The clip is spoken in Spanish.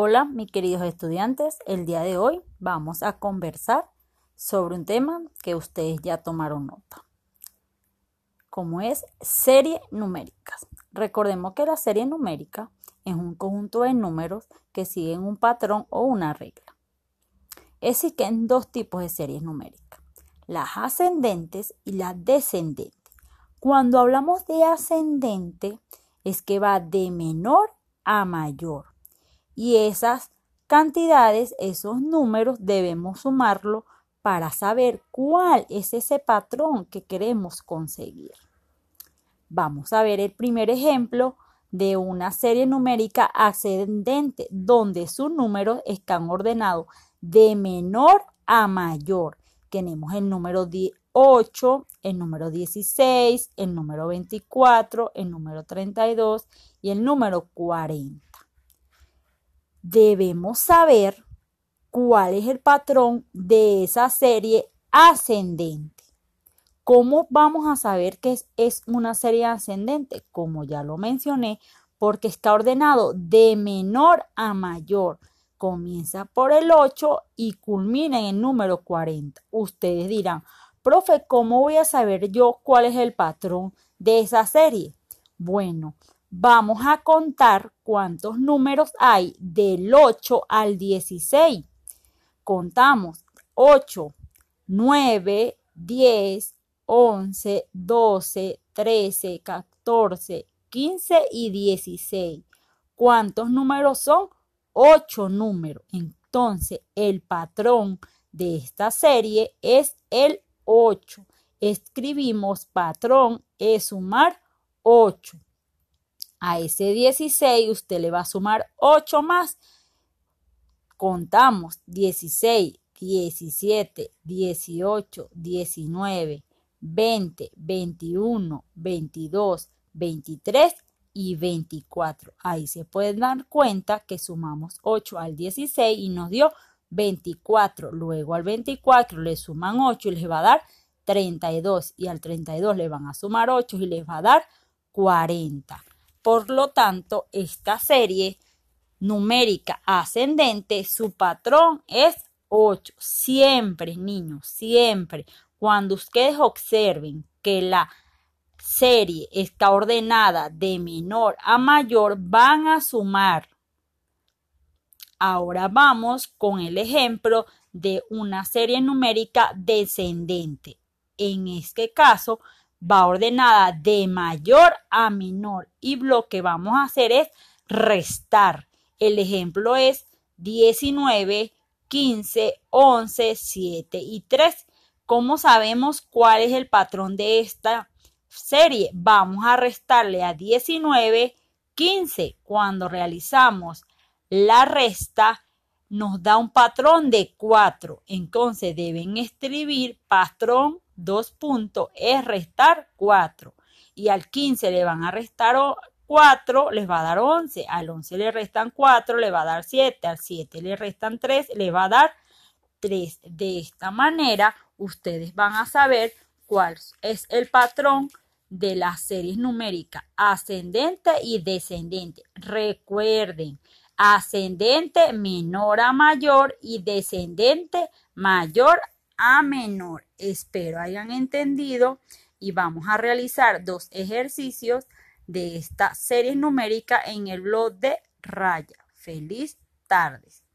Hola, mis queridos estudiantes. El día de hoy vamos a conversar sobre un tema que ustedes ya tomaron nota, como es serie numéricas. Recordemos que la serie numérica es un conjunto de números que siguen un patrón o una regla. Existen dos tipos de series numéricas, las ascendentes y las descendentes. Cuando hablamos de ascendente, es que va de menor a mayor y esas cantidades, esos números debemos sumarlo para saber cuál es ese patrón que queremos conseguir. Vamos a ver el primer ejemplo de una serie numérica ascendente donde sus números están ordenados de menor a mayor. Tenemos el número 8, el número 16, el número 24, el número 32 y el número 40 debemos saber cuál es el patrón de esa serie ascendente. ¿Cómo vamos a saber que es, una serie ascendente? Como ya lo mencioné, porque está ordenado de menor a mayor. Comienza por el 8 y culmina en el número 40. Ustedes dirán, profe, ¿cómo voy a saber yo cuál es el patrón de esa serie? Bueno, Vamos a contar cuántos números hay del 8 al 16. Contamos 8, 9, 10, 11, 12, 13, 14, 15 y 16. ¿Cuántos números son? 8 números. Entonces, el patrón de esta serie es el 8. Escribimos patrón es sumar 8. A ese 16 usted le va a sumar 8 más. Contamos 16, 17, 18, 19, 20, 21, 22, 23 y 24. Ahí se pueden dar cuenta que sumamos 8 al 16 y nos dio 24. Luego al 24 le suman 8 y les va a dar 32. Y al 32 le van a sumar 8 y les va a dar 40. Por lo tanto, esta serie numérica ascendente, su patrón es 8. Siempre, niños, siempre. Cuando ustedes observen que la serie está ordenada de menor a mayor, van a sumar. Ahora vamos con el ejemplo de una serie numérica descendente. En este caso, va ordenada de mayor a menor y lo que vamos a hacer es restar. El ejemplo es 19, 15, 11, 7 y 3. ¿Cómo sabemos cuál es el patrón de esta serie? Vamos a restarle a 19, 15. Cuando realizamos la resta, nos da un patrón de 4. Entonces deben escribir patrón dos puntos es restar 4. Y al 15 le van a restar 4, les va a dar 11. Al 11 le restan 4, le va a dar 7. Al 7 le restan 3, le va a dar 3. De esta manera, ustedes van a saber cuál es el patrón de las series numéricas ascendente y descendente. Recuerden, ascendente menor a mayor y descendente mayor a menor. Espero hayan entendido y vamos a realizar dos ejercicios de esta serie numérica en el blog de Raya. Feliz tardes.